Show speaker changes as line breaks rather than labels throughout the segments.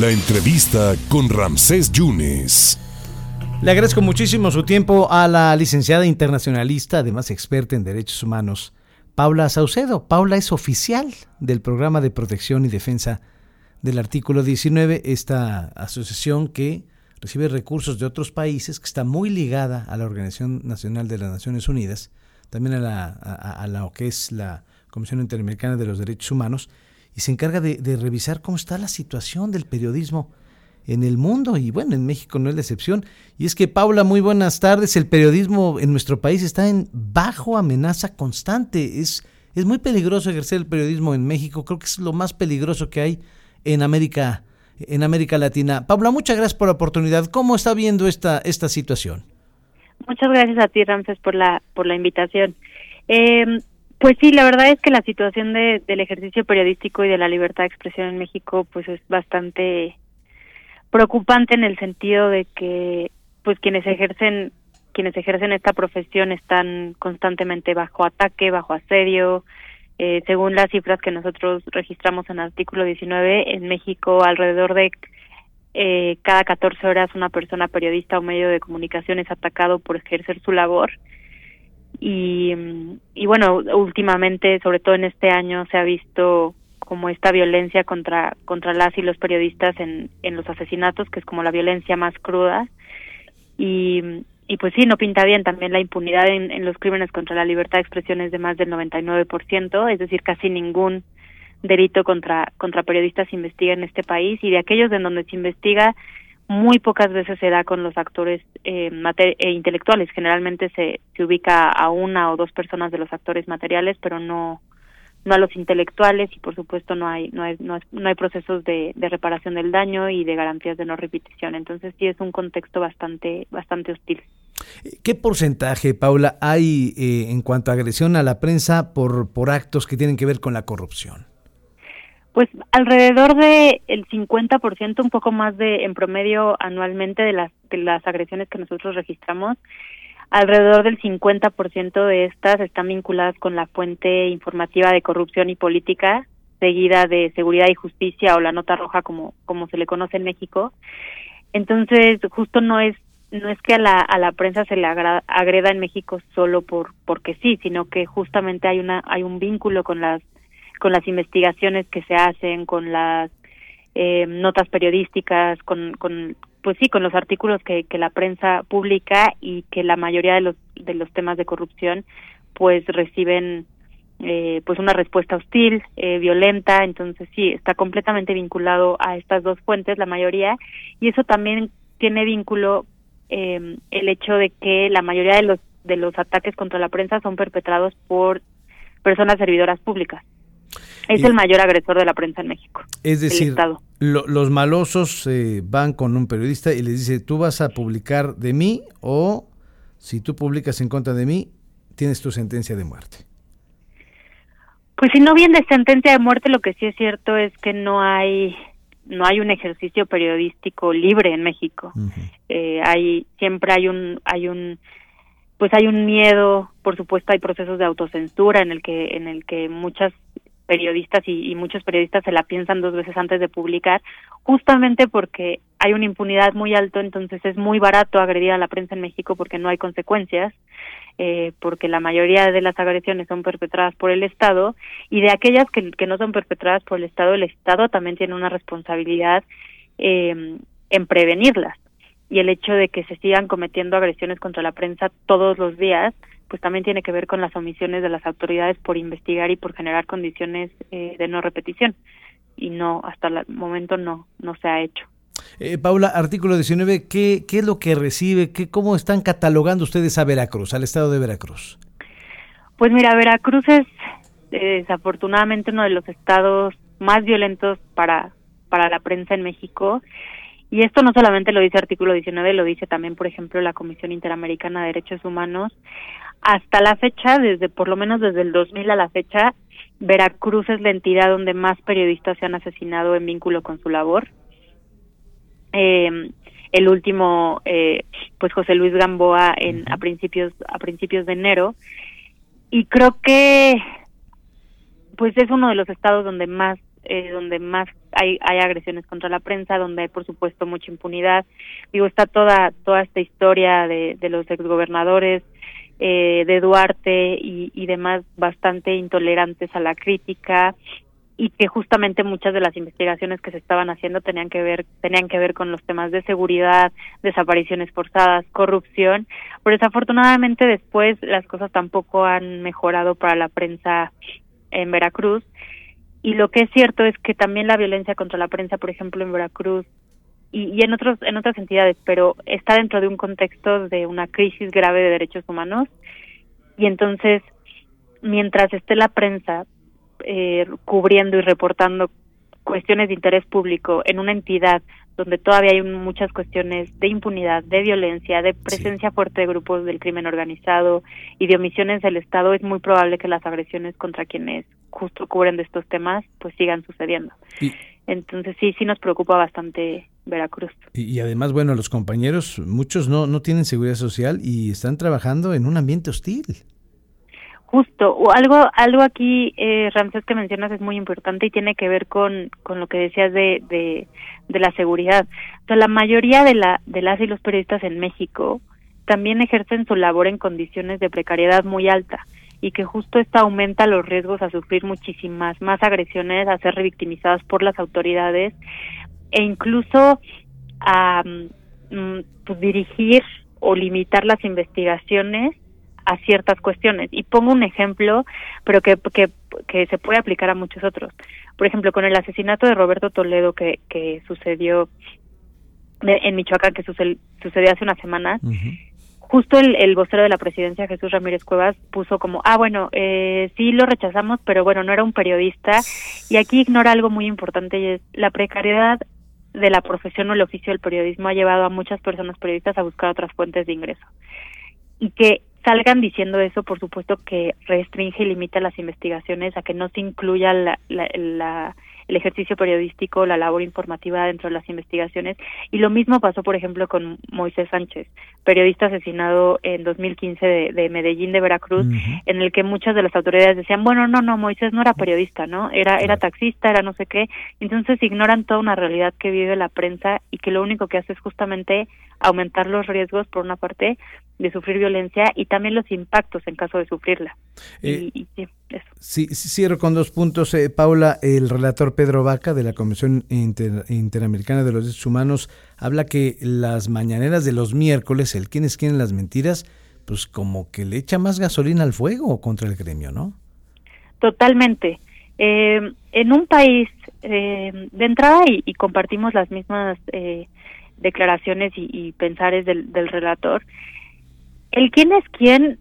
La entrevista con Ramsés Yunes.
Le agradezco muchísimo su tiempo a la licenciada internacionalista, además experta en derechos humanos, Paula Saucedo. Paula es oficial del programa de protección y defensa del artículo 19, esta asociación que recibe recursos de otros países, que está muy ligada a la Organización Nacional de las Naciones Unidas, también a, la, a, lo que es la Comisión Interamericana de los Derechos Humanos, y se encarga de, revisar cómo está la situación del periodismo en el mundo y bueno, en México no es la excepción. Y es que Paula, muy buenas tardes. El periodismo en nuestro país está en bajo amenaza constante. Es, es muy peligroso ejercer el periodismo en México. Creo que es lo más peligroso que hay en América, en América Latina. Paula, muchas gracias por la oportunidad. ¿Cómo está viendo esta, esta situación?
Muchas gracias a ti, Ramses, por la, por la invitación. Eh, pues sí, la verdad es que la situación de, del ejercicio periodístico y de la libertad de expresión en México pues es bastante preocupante en el sentido de que pues quienes ejercen quienes ejercen esta profesión están constantemente bajo ataque, bajo asedio. Eh, según las cifras que nosotros registramos en el artículo 19, en México alrededor de eh, cada 14 horas una persona periodista o medio de comunicación es atacado por ejercer su labor. Y, y bueno, últimamente, sobre todo en este año, se ha visto como esta violencia contra contra las y los periodistas en en los asesinatos que es como la violencia más cruda. Y y pues sí no pinta bien también la impunidad en, en los crímenes contra la libertad de expresión es de más del 99%, es decir, casi ningún delito contra contra periodistas se investiga en este país y de aquellos en donde se investiga muy pocas veces se da con los actores eh, e intelectuales. Generalmente se se ubica a una o dos personas de los actores materiales pero no no a los intelectuales y por supuesto no hay no hay no, hay procesos de, de, reparación del daño y de garantías de no repetición. Entonces sí es un contexto bastante bastante hostil.
Qué porcentaje Paula hay eh, en cuanto a agresión a la prensa por por actos que tienen que ver con la corrupción
pues alrededor de el 50% un poco más de en promedio anualmente de las de las agresiones que nosotros registramos alrededor del 50% de estas están vinculadas con la fuente informativa de corrupción y política, seguida de seguridad y justicia o la nota roja como como se le conoce en México. Entonces, justo no es no es que a la a la prensa se le agreda en México solo por porque sí, sino que justamente hay una hay un vínculo con las con las investigaciones que se hacen, con las eh, notas periodísticas, con, con pues sí, con los artículos que, que la prensa publica y que la mayoría de los, de los temas de corrupción pues reciben eh, pues una respuesta hostil, eh, violenta, entonces sí, está completamente vinculado a estas dos fuentes, la mayoría, y eso también tiene vínculo eh, el hecho de que la mayoría de los de los ataques contra la prensa son perpetrados por personas servidoras públicas. Es el mayor agresor de la prensa en México.
Es decir, los malosos eh, van con un periodista y le dice, tú vas a publicar de mí o si tú publicas en contra de mí, tienes tu sentencia de muerte.
Pues si no bien de sentencia de muerte, lo que sí es cierto es que no hay no hay un ejercicio periodístico libre en México. eh, hay siempre hay un hay un pues hay un miedo, por supuesto hay procesos de autocensura en el que en el que muchas periodistas y, muchos periodistas se la piensan dos veces antes de publicar, justamente porque hay una impunidad muy alto, entonces es muy barato agredir a la prensa en México porque no hay consecuencias, eh, porque la mayoría de las agresiones son perpetradas por el Estado y de aquellas que, que no son perpetradas por el Estado, el Estado también tiene una responsabilidad eh, en prevenirlas. Y el hecho de que se sigan cometiendo agresiones contra la prensa todos los días, pues también tiene que ver con las omisiones de las autoridades por investigar y por generar condiciones eh, de no repetición y no hasta el momento no no se ha hecho.
Eh, Paula, artículo 19, ¿qué, ¿qué es lo que recibe? ¿Qué, ¿Cómo están catalogando ustedes a Veracruz, al estado de Veracruz?
Pues mira, Veracruz es eh, desafortunadamente uno de los estados más violentos para, para la prensa en México. Y esto no solamente lo dice artículo 19, lo dice también, por ejemplo, la Comisión Interamericana de Derechos Humanos hasta la fecha, desde por lo menos desde el 2000 a la fecha, Veracruz es la entidad donde más periodistas se han asesinado en vínculo con su labor. Eh, el último, eh, pues José Luis Gamboa en a principios a principios de enero y creo que pues es uno de los estados donde más eh, donde más hay, hay agresiones contra la prensa, donde hay por supuesto mucha impunidad. Digo, está toda, toda esta historia de, de los exgobernadores, eh, de Duarte y, y demás bastante intolerantes a la crítica y que justamente muchas de las investigaciones que se estaban haciendo tenían que ver tenían que ver con los temas de seguridad, desapariciones forzadas, corrupción. Pero desafortunadamente después las cosas tampoco han mejorado para la prensa en Veracruz. Y lo que es cierto es que también la violencia contra la prensa, por ejemplo, en Veracruz y, y en otros en otras entidades, pero está dentro de un contexto de una crisis grave de derechos humanos. Y entonces, mientras esté la prensa eh, cubriendo y reportando cuestiones de interés público en una entidad donde todavía hay muchas cuestiones de impunidad, de violencia, de presencia fuerte de grupos del crimen organizado y de omisiones del Estado, es muy probable que las agresiones contra quienes justo cubren de estos temas pues sigan sucediendo. Entonces sí, sí nos preocupa bastante Veracruz.
Y, y, además, bueno, los compañeros, muchos no, no tienen seguridad social y están trabajando en un ambiente hostil.
Justo, o algo, algo aquí, eh, Ramsés, que mencionas es muy importante y tiene que ver con, con lo que decías de, de, de la seguridad. O sea, la mayoría de, la, de las y los periodistas en México también ejercen su labor en condiciones de precariedad muy alta y que justo esto aumenta los riesgos a sufrir muchísimas más agresiones, a ser revictimizados por las autoridades e incluso a mm, pues, dirigir o limitar las investigaciones a ciertas cuestiones. Y pongo un ejemplo, pero que, que, que se puede aplicar a muchos otros. Por ejemplo, con el asesinato de Roberto Toledo que, que sucedió en Michoacán, que sucedió, hace una semana, justo el, el, vocero de la presidencia, Jesús Ramírez Cuevas, puso como, ah, bueno, eh, sí lo rechazamos, pero bueno, no era un periodista. Y aquí ignora algo muy importante y es la precariedad de la profesión o el oficio del periodismo ha llevado a muchas personas periodistas a buscar otras fuentes de ingreso. Y que salgan diciendo eso, por supuesto que restringe y limita las investigaciones a que no se incluya la, la, la, el ejercicio periodístico, la labor informativa dentro de las investigaciones. Y lo mismo pasó, por ejemplo, con Moisés Sánchez, periodista asesinado en 2015 de, de Medellín, de Veracruz, uh -huh. en el que muchas de las autoridades decían, bueno, no, no, Moisés no era periodista, ¿no? Era, era taxista, era no sé qué. Entonces ignoran toda una realidad que vive la prensa y que lo único que hace es justamente aumentar los riesgos, por una parte, de sufrir violencia y también los impactos en caso de sufrirla.
Eh, y, y, sí, eso. Sí, cierro con dos puntos. Eh, Paula, el relator Pedro Vaca de la Comisión Inter, Interamericana de los Derechos Humanos habla que las mañaneras de los miércoles, el quienes quieren las mentiras, pues como que le echa más gasolina al fuego contra el gremio, ¿no?
Totalmente. Eh, en un país eh, de entrada y, y, compartimos las mismas eh, declaraciones y, y pensares del, del, relator, el quién es quién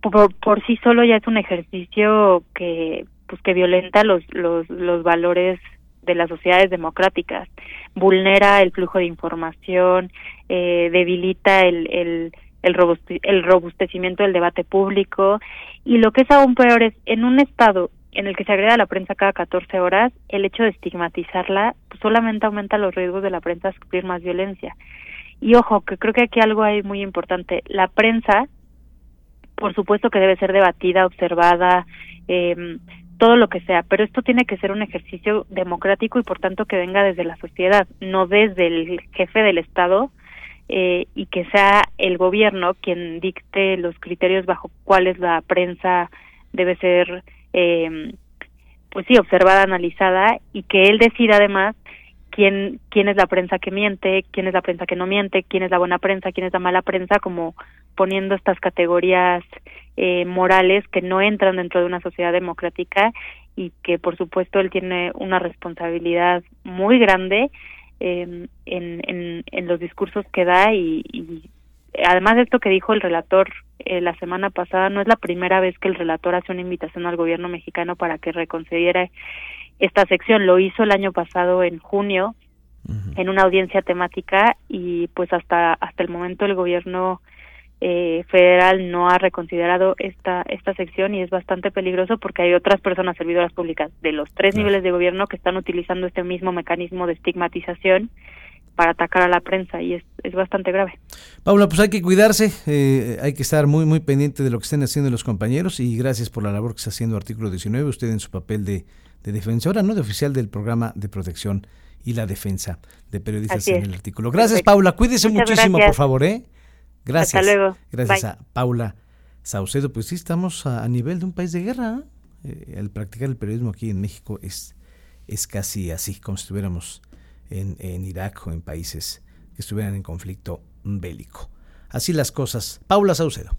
por, por, sí solo ya es un ejercicio que pues que violenta los los los valores de las sociedades democráticas vulnera el flujo de información eh, debilita el, el el, robuste, el robustecimiento del debate público y lo que es aún peor es en un estado en el que se agrega la prensa cada 14 horas, el hecho de estigmatizarla pues, solamente aumenta los riesgos de la prensa a sufrir más violencia. Y ojo, que creo que aquí algo hay muy importante. La prensa, por supuesto que debe ser debatida, observada, eh, todo lo que sea, pero esto tiene que ser un ejercicio democrático y por tanto que venga desde la sociedad, no desde el jefe del Estado eh, y que sea el gobierno quien dicte los criterios bajo cuáles la prensa debe ser eh, pues sí, observada, analizada y que él decida además quién, quién es la prensa que miente, quién es la prensa que no miente, quién es la buena prensa, quién es la mala prensa, como poniendo estas categorías eh, morales que no entran dentro de una sociedad democrática y que por supuesto él tiene una responsabilidad muy grande eh, en, en, en los discursos que da y, y además de esto que dijo el relator eh, la semana pasada, no es la primera vez que el relator hace una invitación al gobierno mexicano para que reconsidere esta sección. Lo hizo el año pasado en junio uh -huh. en una audiencia temática y pues hasta hasta el momento el gobierno eh, federal no ha reconsiderado esta esta sección y es bastante peligroso porque hay otras personas servidoras públicas de los tres niveles de gobierno que están utilizando este mismo mecanismo de estigmatización para atacar a la prensa y es, es bastante grave.
Paula, pues hay que cuidarse, eh, hay que estar muy muy pendiente de lo que estén haciendo los compañeros y gracias por la labor que está haciendo Artículo 19, usted en su papel de, de defensora, ¿no? De oficial del programa de protección y la defensa de periodistas en el artículo. Gracias, Paula. Cuídese muchísimo, por favor, ¿eh? Gracias.
Hasta luego.
Gracias a Paula Saucedo. Pues sí, estamos a, nivel de un país de guerra. ¿eh? el practicar el periodismo aquí en México es, es casi así, como si estuviéramos en, en Irak o en países que estuvieran en conflicto bélico. Así las cosas. Paula Saucedo.